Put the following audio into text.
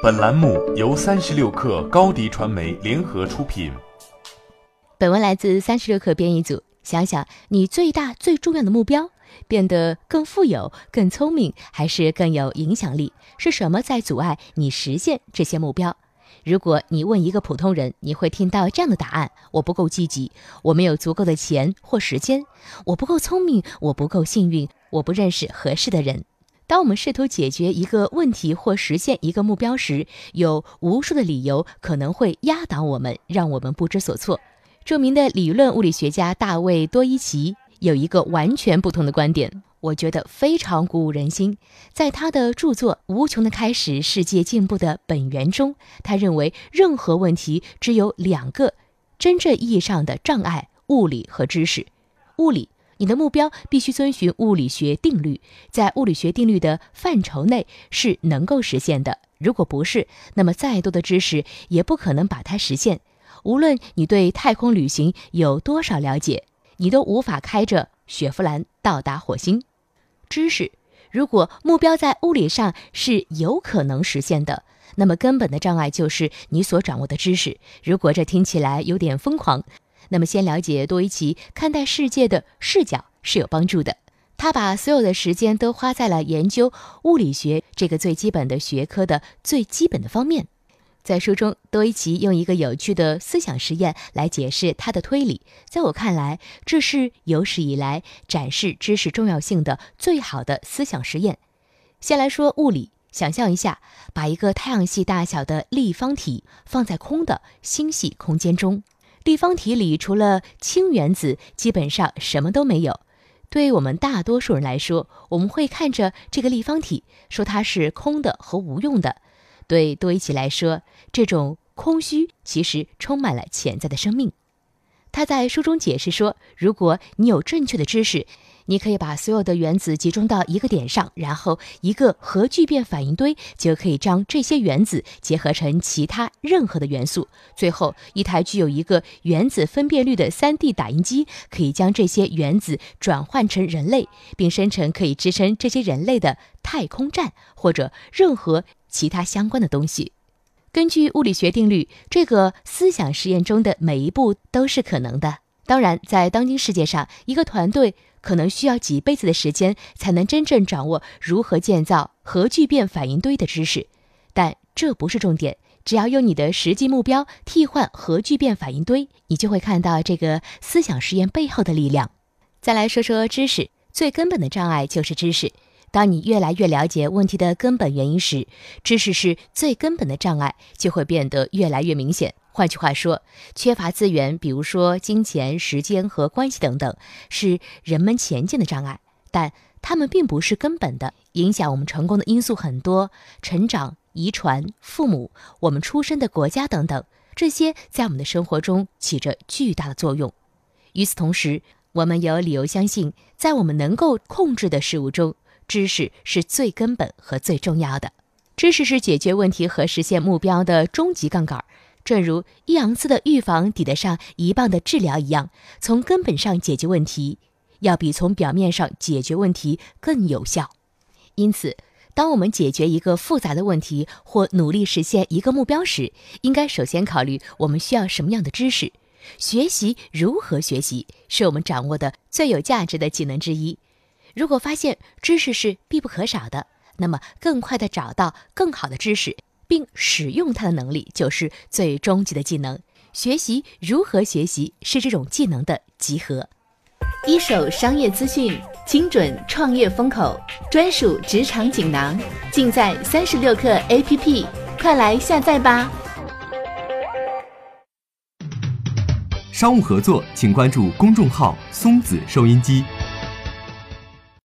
本栏目由三十六克高低传媒联合出品。本文来自三十六克编译组。想想你最大最重要的目标，变得更富有、更聪明，还是更有影响力？是什么在阻碍你实现这些目标？如果你问一个普通人，你会听到这样的答案：我不够积极，我没有足够的钱或时间，我不够聪明，我不够幸运，我不认识合适的人。当我们试图解决一个问题或实现一个目标时，有无数的理由可能会压倒我们，让我们不知所措。著名的理论物理学家大卫多伊奇有一个完全不同的观点，我觉得非常鼓舞人心。在他的著作《无穷的开始：世界进步的本源》中，他认为任何问题只有两个真正意义上的障碍：物理和知识。物理。你的目标必须遵循物理学定律，在物理学定律的范畴内是能够实现的。如果不是，那么再多的知识也不可能把它实现。无论你对太空旅行有多少了解，你都无法开着雪佛兰到达火星。知识，如果目标在物理上是有可能实现的，那么根本的障碍就是你所掌握的知识。如果这听起来有点疯狂。那么，先了解多伊奇看待世界的视角是有帮助的。他把所有的时间都花在了研究物理学这个最基本的学科的最基本的方面。在书中，多伊奇用一个有趣的思想实验来解释他的推理。在我看来，这是有史以来展示知识重要性的最好的思想实验。先来说物理，想象一下，把一个太阳系大小的立方体放在空的星系空间中。立方体里除了氢原子，基本上什么都没有。对我们大多数人来说，我们会看着这个立方体，说它是空的和无用的。对多伊奇来说，这种空虚其实充满了潜在的生命。他在书中解释说，如果你有正确的知识。你可以把所有的原子集中到一个点上，然后一个核聚变反应堆就可以将这些原子结合成其他任何的元素。最后，一台具有一个原子分辨率的 3D 打印机可以将这些原子转换成人类，并生成可以支撑这些人类的太空站或者任何其他相关的东西。根据物理学定律，这个思想实验中的每一步都是可能的。当然，在当今世界上，一个团队。可能需要几辈子的时间才能真正掌握如何建造核聚变反应堆的知识，但这不是重点。只要用你的实际目标替换核聚变反应堆，你就会看到这个思想实验背后的力量。再来说说知识，最根本的障碍就是知识。当你越来越了解问题的根本原因时，知识是最根本的障碍就会变得越来越明显。换句话说，缺乏资源，比如说金钱、时间和关系等等，是人们前进的障碍，但它们并不是根本的。影响我们成功的因素很多：成长、遗传、父母、我们出生的国家等等，这些在我们的生活中起着巨大的作用。与此同时，我们有理由相信，在我们能够控制的事物中，知识是最根本和最重要的。知识是解决问题和实现目标的终极杠杆。正如一盎司的预防抵得上一磅的治疗一样，从根本上解决问题，要比从表面上解决问题更有效。因此，当我们解决一个复杂的问题或努力实现一个目标时，应该首先考虑我们需要什么样的知识。学习如何学习，是我们掌握的最有价值的技能之一。如果发现知识是必不可少的，那么更快地找到更好的知识。并使用它的能力，就是最终极的技能。学习如何学习，是这种技能的集合。一手商业资讯，精准创业风口，专属职场锦囊，尽在三十六课 APP，快来下载吧！商务合作，请关注公众号“松子收音机”。